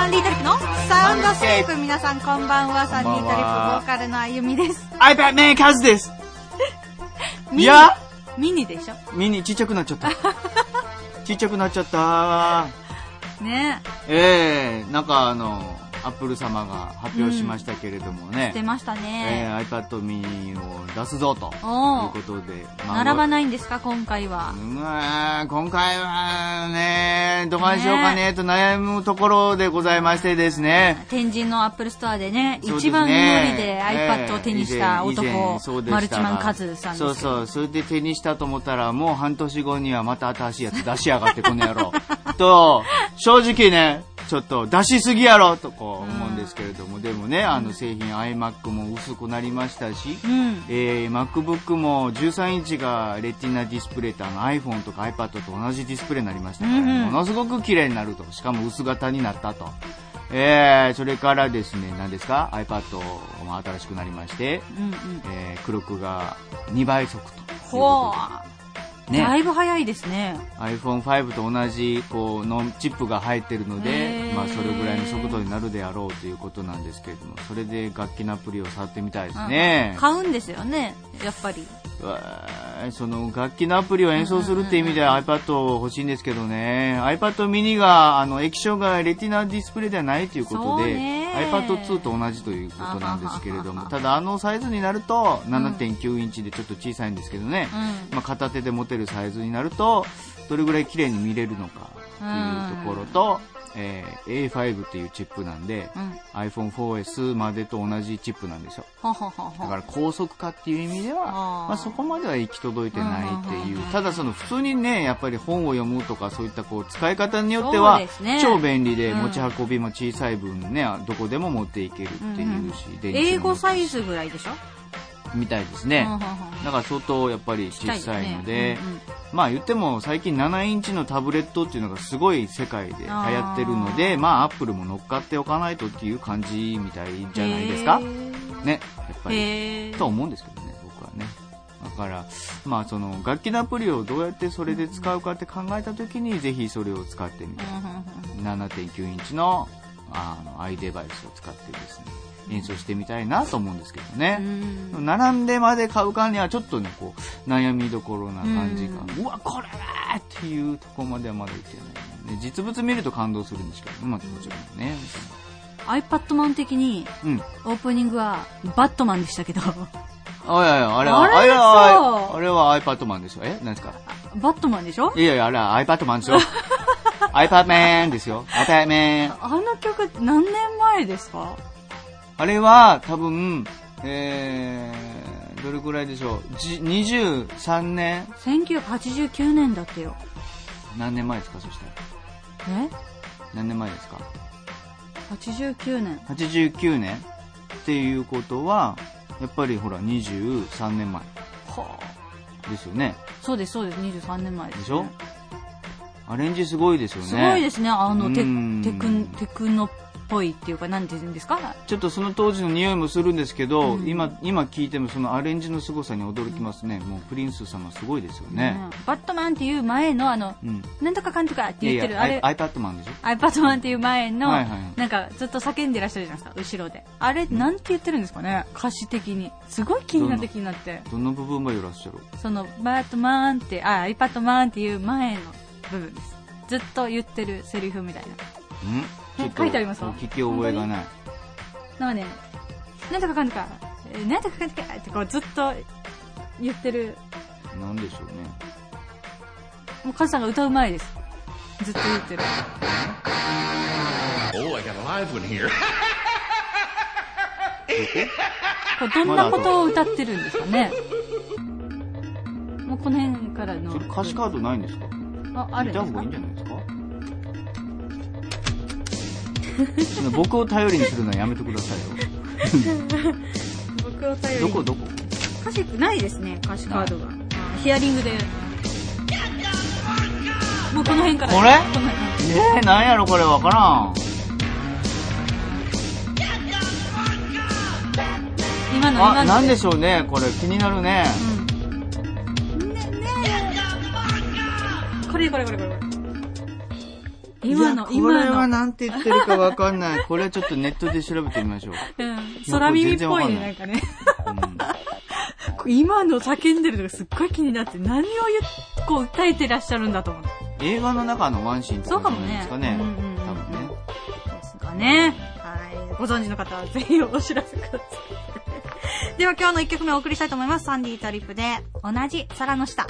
サンリートリップのサウンドスケープ皆さんこんばんはサンリートリップボーカルのあゆみですカズです。いやミニでしょ？ミニちっちゃくなっちゃった。ちっちゃくなっちゃった。ねええなんかあの、アップル様が発表しましたけれどもね。出ましたえね、ー iPad mini を出すぞということで。並ばないんですか今回はうーん今回はね、どうしようかねと悩むところでございましてですね。天神のアップルストアでね一番乗りで iPad を手にした男マルチマンカズさんそうそう。それで手にしたと思ったら、もう半年後にはまた新しいやつ出しやがって、この野郎。と、正直ね、ちょっと出しすぎやろとこうね、あの製品 iMac も薄くなりましたし、うんえー MacBook も13インチがレティナディスプレイとあの iPhone とか iPad と同じディスプレイになりましたから、うんうんものすごく綺麗になると。しかも薄型になったと。えー、それからですね、何ですか ?iPad も新しくなりまして、うんうんえー、クロックが2倍速というほこう、とで。ね。だいぶ早いですね。iPhone5 と同じ、こう、のチップが入ってるのへで、ー。まあ、それぐらいの速度になるであろうということなんですけれども、それで楽器のアプリを触ってみたいですね。買うんですよねやっぱり。その楽器のアプリを演奏するって意味では iPad 欲しいんですけどね。iPad mini があの液晶がレティナディスプレイではないということでね iPad2 と同じということなんですけれどもただあのサイズになると7.9インチでちょっと小さいんですけどね、うん。まあ、片手で持てるサイズになるとどれぐらい綺麗に見れるのか。というところと、えー A5 っていうチップなんで、うん。iPhone4S までと同じチップなんですよ。はははは。だから高速化っていう意味では、まあ、そこまでは行き届いてないっていううんうんうんただその普通にねやっぱり本を読むとかそういったこう使い方によっては、ね。超便利でうん持ち運びも小さい分ねどこでも持っていけるっていうし、電池英語もサイズぐらいでしょ？みたいですね、だから相当やっぱり小さいので、まあ言っても最近7インチのタブレットっていうのがすごい世界で流行ってるので、まあアップルも乗っかっておかないとっていう感じみたいじゃないですか。ね、やっぱり。とは思うんですけどね、僕はね。だから、まあその楽器のアプリをどうやってそれで使うかって考えたときに、ぜひそれを使ってみたい。7.9インチのあの i デバイスを使ってですね、演奏してみたいなと思うんですけどね。うん並んでまで買うかにはちょっとね、こう、悩みどころな感じが、うわ、これだっていうところまではまだいってない、ね。実物見ると感動するんですけど、まあもちろんね。iPad マン的にうん。オープニングはバットマンでしたけどあ、いやいや、あれは、あれ？あれは、あれは iPad マンですよ。え？何ですか？バットマンでしょ？いやいや、あれは iPad マンですよ。iPad man ですよ。iPad man。あの曲何年前ですか？あれは、多分、えー、どれくらいでしょう。じ23年？1989年だってよ。何年前ですかそしたら。え？何年前ですか？89年。89年。っていうことは、やっぱりほら、23年前。はあ。ですよね。そうですそうです。23年前です、ね、でしょ？アレンジすごいですよね。すごいですね。あのテうん。テクンテクノっぽいっていうかなんて言うんですか？ちょっとその当時の匂いもするんですけど、うん。今、今聞いてもそのアレンジの凄さに驚きますね。もうプリンス様すごいですよね。うん。バットマンっていう前のあのうん。なんとかかんとかっていやいや、言ってるあれ？アイ iPad マンでしょ？iPad マンっていう前の、はいはいはい。なんかずっと叫んでらっしゃるじゃないですか後ろで。あれなんて言ってるんですかね？歌詞的に。すごい気になって気になって。どの部分までいらっしゃる？そのバットマンってあ iPad マンっていう前の部分です。ずっと言ってるセリフみたいな。んちょっと書いてありますわ聞き覚えがない。なんかねなんとかかんとか。えーなんとかかんとかってこうずっと言ってる。なんでしょうね。もうカズさんが歌う前です。ずっと言ってる。Oh, I got a live one here. これどんなことを歌ってるんですかね。もうこの辺からの。それ歌詞カードないんですか？ああるんですか？方がいいんじゃない 僕を頼りにするのはやめてくださいよ。僕を頼りに。どこどこ？歌詞ないですね歌詞カードが。あヒアリングで。もうこの辺から。これ？えー、なんやろこれわからん。今の今あ、の。なんでしょうねこれ気になるね。うん。ねねこれこれこれこれ今の、いやこれ今の。はなんて言ってるかわかんない。これはちょっとネットで調べてみましょう。うん。空耳っぽいね、なんかね。今の叫んでるのがすっごい気になって、何を言っ、こう訴えてらっしゃるんだと思って。映画の中のワンシーンとかじゃないですかね。そうかもねうんうんうん多分ね。ですかね。はい。ご存知の方はぜひお知らせください。では今日の一曲目をお送りしたいと思います。サンディートリップで、同じ空の下。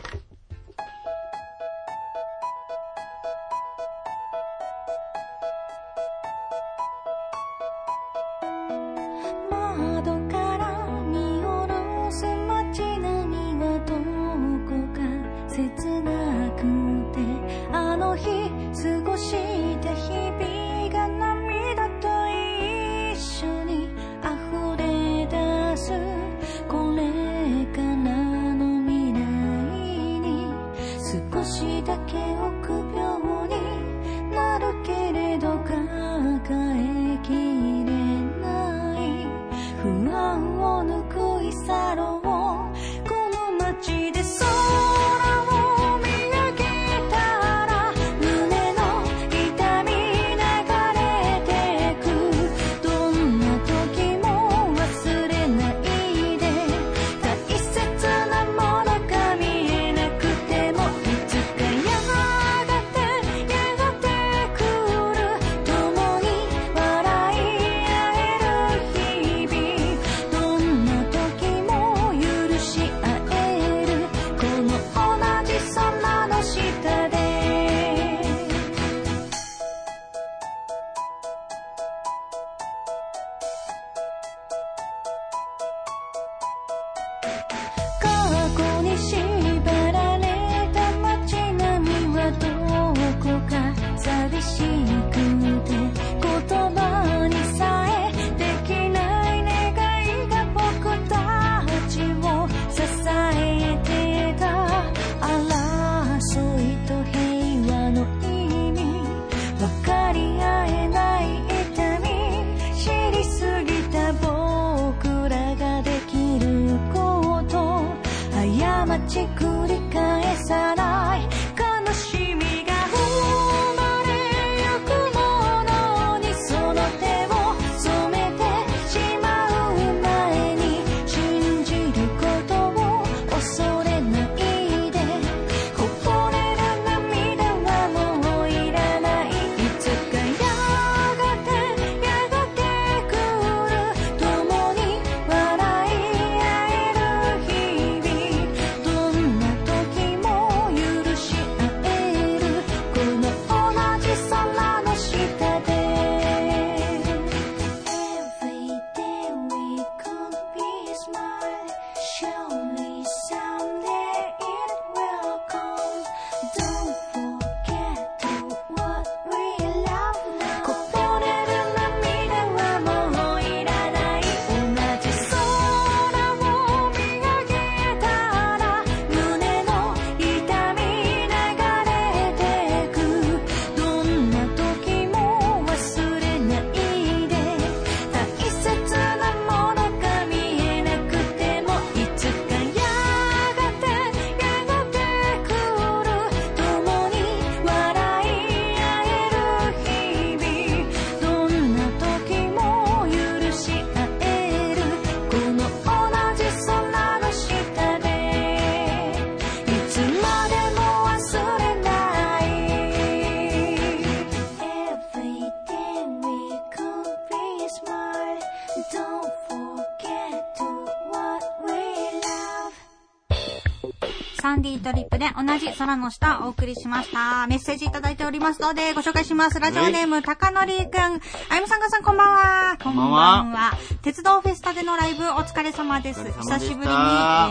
サンディートリップで同じ空の下お送りしました。メッセージいただいておりますのでご紹介します。ラジオネーム、たかのりくん。あゆむさんがさんこんばんは。こんばんは鉄道フェスタでのライブお疲れ様です。久しぶりに、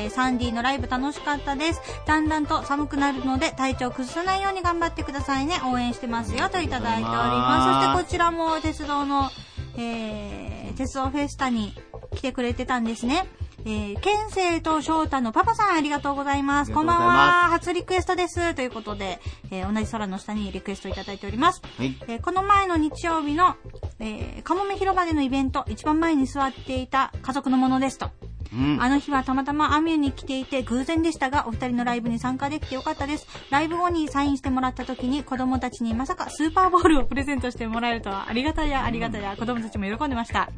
えーサンディーのライブ楽しかったです。だんだんと寒くなるので体調崩さないように頑張ってくださいね。応援してますよ。といただいております。そしてこちらも鉄道の、えー、鉄道フェスタに来てくれてたんですね。えー、ケンセイと翔太のパパさんありがとうございます。あこんばんは。初リクエストです。ということで、えー同じ空の下にリクエストいただいております。はい。えーこの前の日曜日の、えー、かもめ広場でのイベント、一番前に座っていた家族のものですと。うんあの日はたまたまアミューに来ていて偶然でしたが、お二人のライブに参加できてよかったです。ライブ後にサインしてもらった時に子供たちにまさかスーパーボールをプレゼントしてもらえるとはありがたやありがたや子供たちも喜んでました。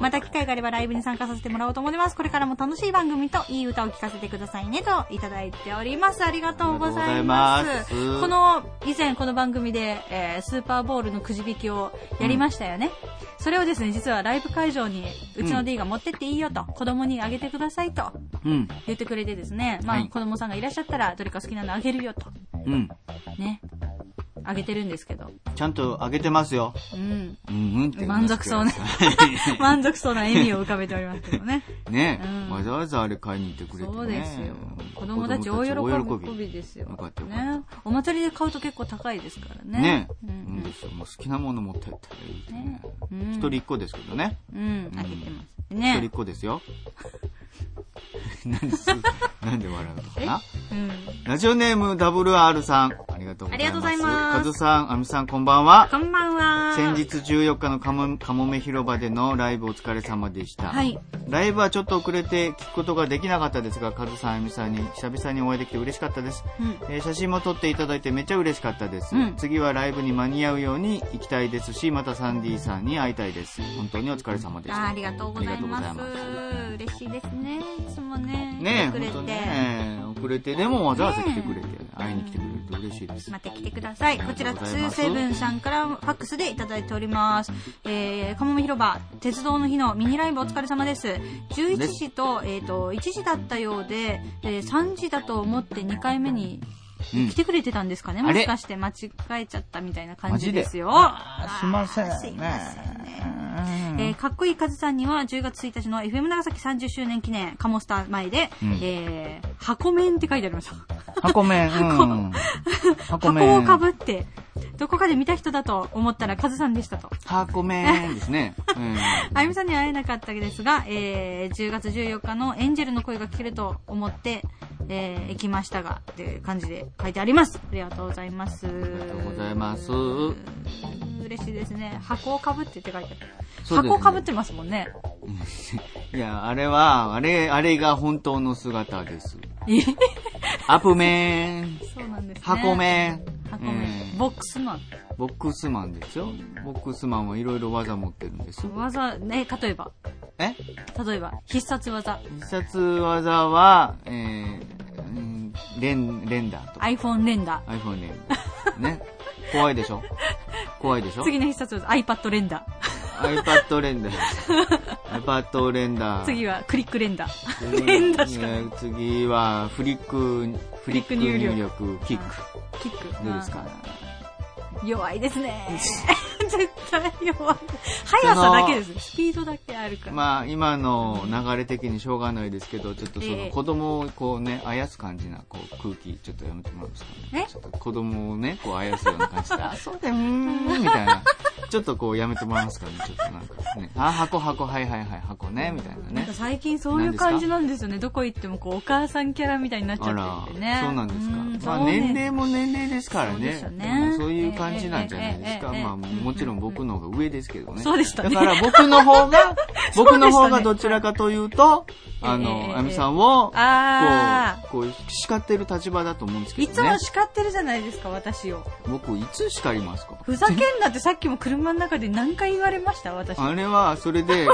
また機会があればライブに参加させてもらおうと思います。これからも楽しい番組といい歌を聴かせてくださいねといただいております。ありがとうございます。ますこの、以前この番組で、えースーパーボールのくじ引きをやりましたよね。それをですね、実はライブ会場にうちの D が持ってっていいよと、子供にあげてくださいとうん。言ってくれてですね、まあ、はい。子供さんがいらっしゃったらどれか好きなのあげるよと、うん。ね、あげてるんですけど、ちゃんとあげてますよ。うん。うんうんって。満足そうね。満足そうな笑みを浮かべておりますけどね。ね、うんわざわざあれ買いに行ってくれてね。そうですよ。子供たち大喜びですよ。よかったよね。お祭りで買うと結構高いですからね。ね。ううんんですよ。もう好きなもの持ってったらいいねね。うん一人一個ですけどね。うん、あげてます。一人ね一。個ですよ。なんで笑うのかな？うん。ラジオネーム WR さん。ありがとうございます。ありがとうございますカズさん、アミさん、こんばんは。こんばんは。先日14日のかもかもめ広場でのライブお疲れ様でした。はい。ライブはちょっと遅れて聞くことができなかったですが、カズさん、アミさんに久々にお会いできて嬉しかったです。うん。えー写真も撮っていただいてめっちゃ嬉しかったです、うん次はライブに間に合うように行きたいですしまたサンディさんに会いたいです本当にお疲れ様でしたあありがとうございます。嬉しいですね。いつもね。ねえ来てくれて。ね遅れてでもわざわざ来てくれて、会いに来てくれると嬉しいですまた来てください。こちら、ありがとうございます27さんからファックスでいただいております。えー、かもめ広場、鉄道の日のミニライブお疲れ様です。11時と、えっ、と、1時だったようで、えー3時だと思って2回目にうん来てくれてたんですかね、もしかして間違えちゃったみたいな感じですよ。すいませんすいませんね。えーかっこいいカズさんには10月1日の FM 長崎30周年記念カモスター前で、うんえー箱面って書いてありました。箱麺うん箱をかぶって、どこかで見た人だと思ったらカズさんでしたと。箱麺ですね、うん あゆみさんには会えなかったですが、えー、10月14日のエンジェルの声が聞けると思って、えー、行きましたが、っていう感じで書いてあります。ありがとうございます。ありがとうございます嬉しいですね。箱をかぶってって書いてある。箱をかぶってますもんね。いやあれはあれあれが本当の姿ですえ？アップ麺そうなんですね。箱麺箱麺。うんボックスマン。ボックスマンですよ。ボックスマンはいろいろ技持ってるんです。技、ね、例えば。え？例えば、必殺技。必殺技は、えー、うんレン、レンダーとか。iPhone レンダ iPhone レンダー。ね？怖いでしょ？怖いでしー。ょ？次の必殺技、iPad レンダー。iPad レンダー。ー。次は、クリックレンダー。次レンダーしかない。えー次は、フリック、フリック入入力、キック。キック。どうですか？弱いですね。絶対弱い。速さだけです。スピードだけあるから。まあ、今の流れ的にしょうがないですけど、ちょっとそええの子供をこうね、あやす感じなこう空気、ちょっとやめてもらえますか？ね。え？ちょっと子供をね、こうあやすような感じで、あ、そうだよ、うーん、みたいな。ちょっとこうやめてもらえますか？ね、ちょっとなんかね。あ、箱、箱、はいはいはい、箱ね、みたいなねなんか。最近そういう感じなんですよね。どこ行ってもこうお母さんキャラみたいになっちゃっててね。そうなんですか。うんまあ年齢も年齢ですからね。そういう感じなんじゃないですか。まあもちろん僕の方が上ですけどね。そうでしたねだから僕の方が、僕の方がどちらかというと、あの、えあみさんを、あこう、こう、叱ってる立場だと思うんですけいどね。つも叱ってるじゃないですか、私を。僕、いつ叱りますか？ふざけんなってさっきも車の中で何回言われました、私。あれは、それで、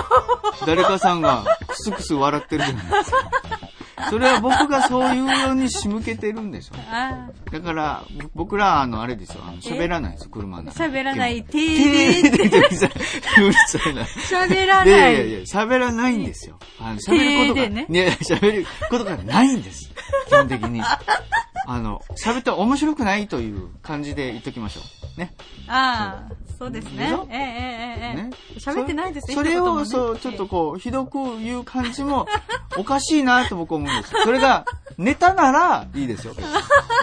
誰かさんがクスクス笑ってるじゃないですか。それは僕がそういうように仕向けてるんでしょ。あだから、ぼ僕ら、あの、あれですよ、あの喋らないですよ、車の。喋らない、ててーーでうるさい、うるさいな。喋らで、いない。やいや、喋らないんですよ。あの、喋ることが、ね、喋ることがないんです。基本的に。あの、喋って面白くないという感じで言っときましょう。ね。ああ、そうですね。ええええええね喋ってないですねそれを、ねそう、ちょっとこう、ひどく言う感じも、おかしいなと僕思うんですよ。それが、ネタならいいですよ。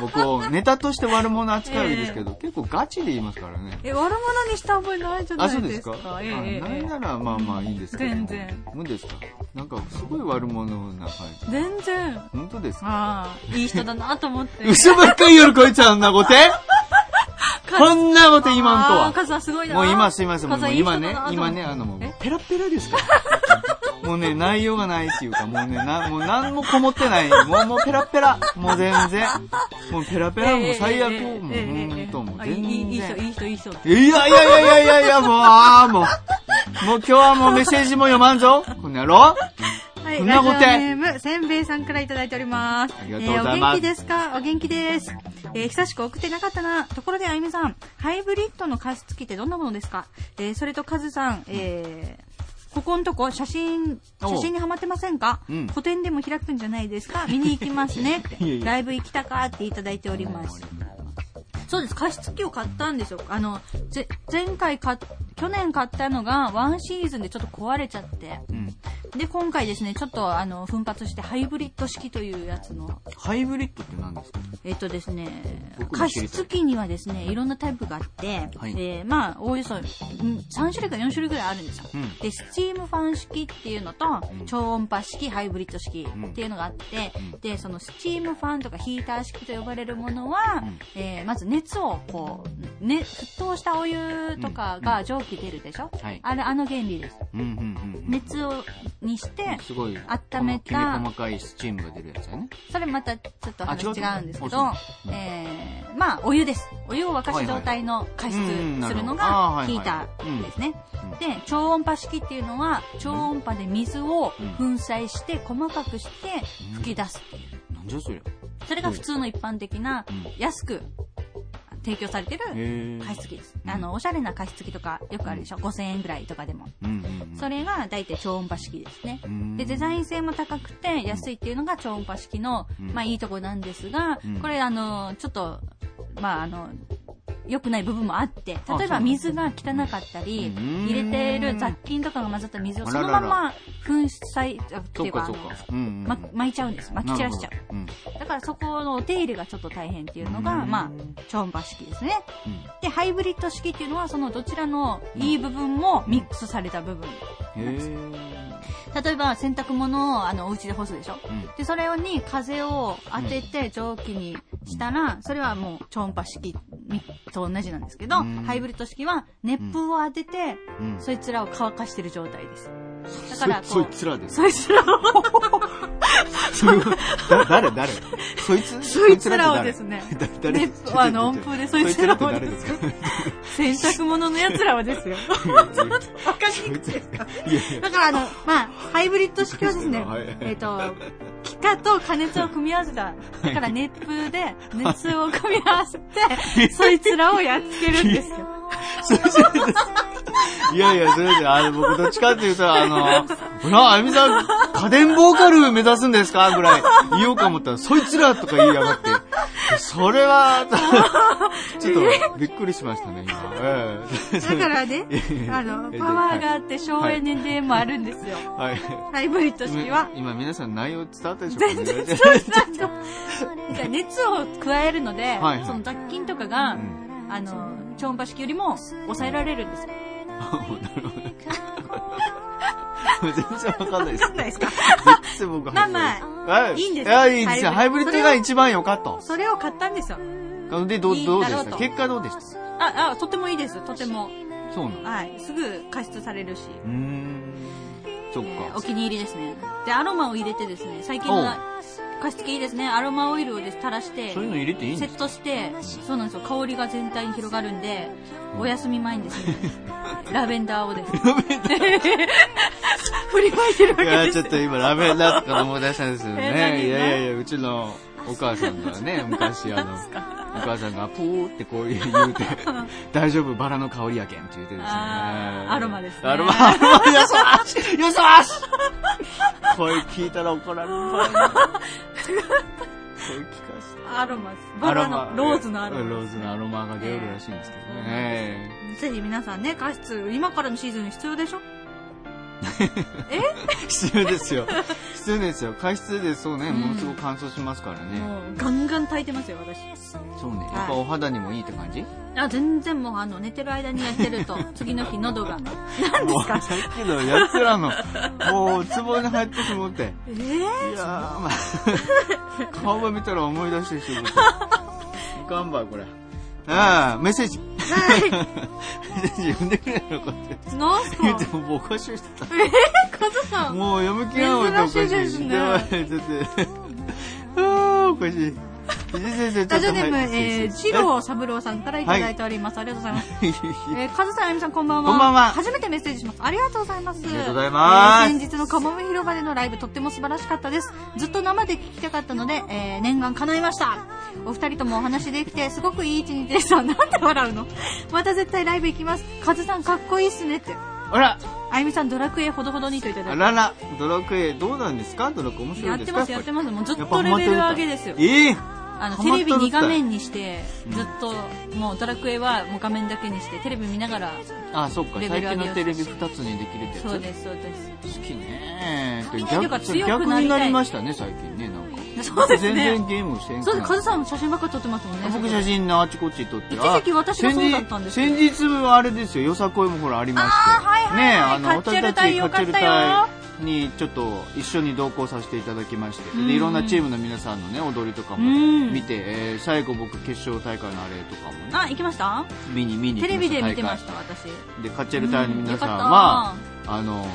僕をネタとして悪者扱うわけですけど、結構ガチで言いますからね。え、悪者にした覚えないじゃなあ、いそうでか。ですすか？あええええなんなら、まあまあいいんですけど。全然。無ですか？なんか、すごい悪者な感じ。全然。本当ですか？ああ、いい人だなと思って。嘘ばっかり言うこいつあんなことこんなこと言わんとは。すごいな。もう今すいません。もう今ね今ね、あの、もうえ？ペラペラですか？ら。もうね、内容がないっていうか、もうね、な、もう何もこもってない。もう、もうペラペラ。もう全然。もうペラペラ、もう最悪。もうほんと、もう全然。いい人、いい人、いい人。いやいやいやいやいやいや、もう、ああ、もう。もう今日はもうメッセージも読まんぞ。この野郎。はい、ラジオネーム、せんべいさんからいただいております。ありがとうございますえーお元気ですか？お元気です。えー久しく送ってなかったな。ところで、あゆみさん、ハイブリッドの加湿器ってどんなものですか？えーそれと、カズさん、えーここんとこ写真、お写真にハマってませんか、うん個展でも開くんじゃないですか？見に行きますね ライブ行きたかっていただいております。そうです。加湿器を買ったんですよ。あの、ぜ前回買っ、去年買ったのがワンシーズンでちょっと壊れちゃって。うん。で、今回ですね、ちょっとあの、奮発してハイブリッド式というやつの、ハイブリッドって何ですか？えっとですね、加湿器にはですね、いろんなタイプがあって、はい。えーまあ、おおよそ、うん3種類か4種類ぐらいあるんですよ。うん。で、スチームファン式っていうのと、ん。超音波式、ハイブリッド式うん。っていうのがあって、うん。で、そのスチームファンとかヒーター式と呼ばれるものは、うん。えーまず熱をこう、ね、沸騰したお湯とかが蒸気出るでしょ、はいあれ、あの原理です。うんうんうん。熱を、にして、すごい。温めた細かいスチームが出るやつだね。それまたちょっと話あ違うんですけどあ、えー、まあ、お湯です。お湯を沸かした状態の加湿するのがヒーターですねうん。で、超音波式っていうのは、超音波で水をうん粉砕して細かくして吹き出すっていう。なんじゃそりゃ。それが普通の一般的なうん安く提供されてる加湿器です。うん。あの、おしゃれな加湿器とかよくあるでしょ ?5000 円ぐらいとかでも。それが大体超音波式ですね。うんで、デザイン性も高くて安いっていうのが超音波式の、うん。まあいいとこなんですが、うん。これあの、ちょっと、まああの、良くない部分もあって、あ例えば水が汚かったり、うん。入れてる雑菌とかが混ざった水をそのまま粉砕、あってそいううか、あのかそうか。うんうんうん。ま、巻いちゃうんです。巻き散らしちゃなるほど。うん。う。だからそこのお手入れがちょっと大変っていうのが、うんまあ、超音波式ですね。うんで、ハイブリッド式っていうのは、そのどちらのいい部分もミックスされた部分。へー例えば洗濯物をあのお家で干すでしょうんで、それに風を当てて蒸気にしたら、それはもう超音波式と同じなんですけど、うんハイブリッド式は熱風を当てて、うん。そいつらを乾かしてる状態です。だからこそいうつらで。す。そいつらを、誰誰？そいつ？そいつらをですね。熱風あの温風でそいつらをです。か？洗濯物の奴らはですよ。わかりにくい。ですか。だからあの、まあ、ハイブリッド式はですねはい、えっ、と、気化と加熱を組み合わせた。だから熱風で熱を組み合わせて、そいつらをやっつけるんですよ。いやいや、それで、あの、僕どっちかっていうと、あの、ほら、あゆみさん、家電ボーカル目指すんですかぐらい言おうか思ったら、そいつらとか言いやがって。それは、ちょっと、びっくりしましたね、今。ええだからね、あの、えパワーがあって省エネでもあるんですよ。はい。ハイブリッド式は。今皆さん内容伝わったでしょうか全然ね？そうなんだ。なんか熱を加えるので、はいはいその雑菌とかが、うんあの、超音波式よりも抑えられるんですよ。なるほど。全然わかんないです。わかんないですか全然僕まあまあいいんですいや、いいんですよ。ハイブリッドが一番良かった。それを買ったんですよ。で、どどうでした？結果どうでした？あ、あ、とてもいいです。とても。そうなの？はい。すぐ加湿されるし。うーん。そっか。お気に入りですね。で、アロマを入れてですね、最近の加湿器いいですね。アロマオイルをです垂らしてそう、いうの入れていいんセッですか？トして、そうなんですよ。香りが全体に広がるんで、お休み前にですね、ラベンダーをですね、振りまいてるわいや、けです。ちょっと今ラベンダーとか思い出したんですよえね。何いやいやいや、うちのお母さんがね、昔あの、お母さんがプーってこう言うて、大丈夫、バラの香りやけんって言ってですね。アロマですねアロマ、アロマ、よそしよそし声聞いたら怒られるわ。声聞かせて。アロマです。バラの、ローズのアロマ。ローズのアロマが出るらしいんですけどね。ぜひ皆さんね、加湿、今からのシーズンに必要でしょ？必要ですよ。必要ですよ。加湿でそうね、ものすごく乾燥しますからね。ガンガン炊いてますよ、私。そうね。いやっぱお肌にもいいって感じ？あ、全然もう、あの、寝てる間にやってると、次の日喉が。何ですか？さっきのやつらの、もう、壺に入ってしもって。えー？いやー、まあ、顔ば見たら思い出してしまった。いかんば、これ。ああ、メッセージ。自分でくれるのかってなんすか？言ってもうおかしてた。カズさん。もう読む気が多いとおかしい。珍しいですねっと。ああ、おかしい。ラジオネーム、はいえー、ジロー三郎さんからいただいております。ありがとうございます。えー、カズさん、あゆみさん、こんばんは。こんばんは初めてメッセージします。ありがとうございます。ありがとうございます先日のカモメ広場でのライブ、とっても素晴らしかったです。ずっと生で聞きたかったので、えー、念願叶いました。お二人ともお話できて、すごくいい一日でした。なんで笑うの？また絶対ライブ行きます。カズさん、かっこいいっすねって。あら、あゆみさん、ドラクエほどほどにといただいて。あらら、ドラクエどうなんですか？ドラクエ面白いですか？やってます、やってます。もうずっとレベル上げですよ。ええあの、テレビ2画面にして、ずっと、もうドラクエはもう画面だけにして、テレビ見ながら、あ、そっか。最近のテレビ2つにできるってやつ。そうです、そうです。好きね。逆なりたいになりましたね、最近ね、なんか。そうですね全然ゲームしてんそうです、カズさんも写真ばっか撮ってますもんね。僕写真のあちこち撮って一時期私がそうだったんですよ先日はあれですよ。よさこいもほらありまして。あーはいはいねあのカッチェル隊よかったよカッチェル隊にちょっと一緒に同行させていただきましてうん。でいろんなチームの皆さんのね踊りとかもうん。見て、えー最後僕決勝大会のあれとかもね。あ、行きました？見に見に行きましたテレビで見てました、大私。会でカッチェル隊の皆さんはかあの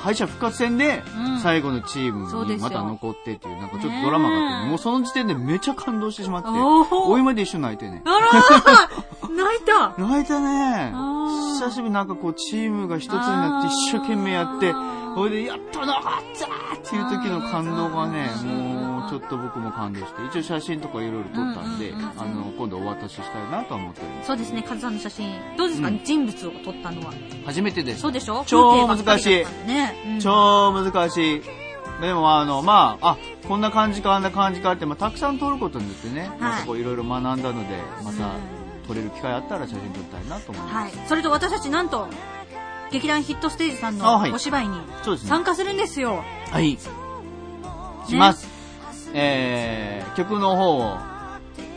敗者復活戦でうん。最後のチームにまた残ってっていうなんかちょっとドラマがあってもうその時点でめちゃ感動してしまっておー。お今で一緒に泣いてね。あらー。泣いた。泣いたね。久しぶりになんかこうチームが一つになって一生懸命やってほいでやっとなかったっていう時の感動がねもうちょっと僕も感動して一応写真とかいろいろ撮ったんでうん。うんうん。うんあの今度お渡ししたいなとは思ってるんですそうですね、カズさんの写真。どうですか、うん。人物を撮ったのは。初めてですそうでしょ？超難しい。ね。うん。超難しい。でもあのまああこんな感じかあんな感じかって、まあ、たくさん撮ることによってね、またこういろいろ学んだのでまた撮れる機会あったら写真撮りたいなと思います、はい。それと私たちなんと、劇団ヒットステージさんのお芝居に参加するんですよ。はい。します。えー、曲の方を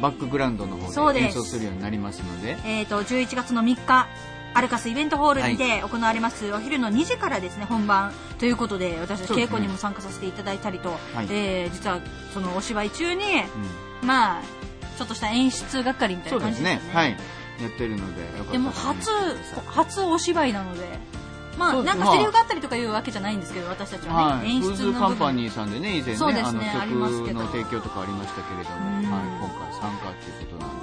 バックグラウンドの方そうで演奏するようになりますので、えっ、と、11月の3日、アルカスイベントホールにて行われます、お昼の2時からですね、本番ということで、私たち稽古にも参加させていただいたりと、はいえー実はそのお芝居中に、うんまあ、ちょっとした演出係みたいそうな感じですね。ですね。はい。やってるので、でも初、初お芝居なので、まあ、なんかセリフがあったりとかいうわけじゃないんですけど、私たちはね、はい。演フーズカン出の部分。パニーさんでね、以前ね、そうですねあの曲の提供とかありましたけれども、うんはい、今回参加っていうことなん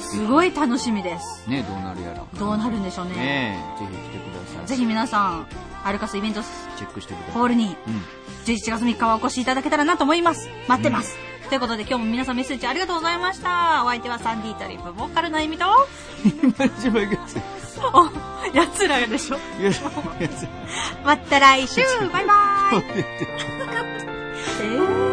すごい楽しみです。で、ね、どうなるやら。どうなるんでしょうね。ねぜひ来てください。ぜひ皆さん、アルカスイベントチェックしてください。ホールにうん。11月3日はお越しいただけたらなと思います。待ってます。ということで今日も皆さんメッセージありがとうございました。お相手はサンディータリップボーカルのエミと、やつ。お、やつらでしょ。また来週バイバイえー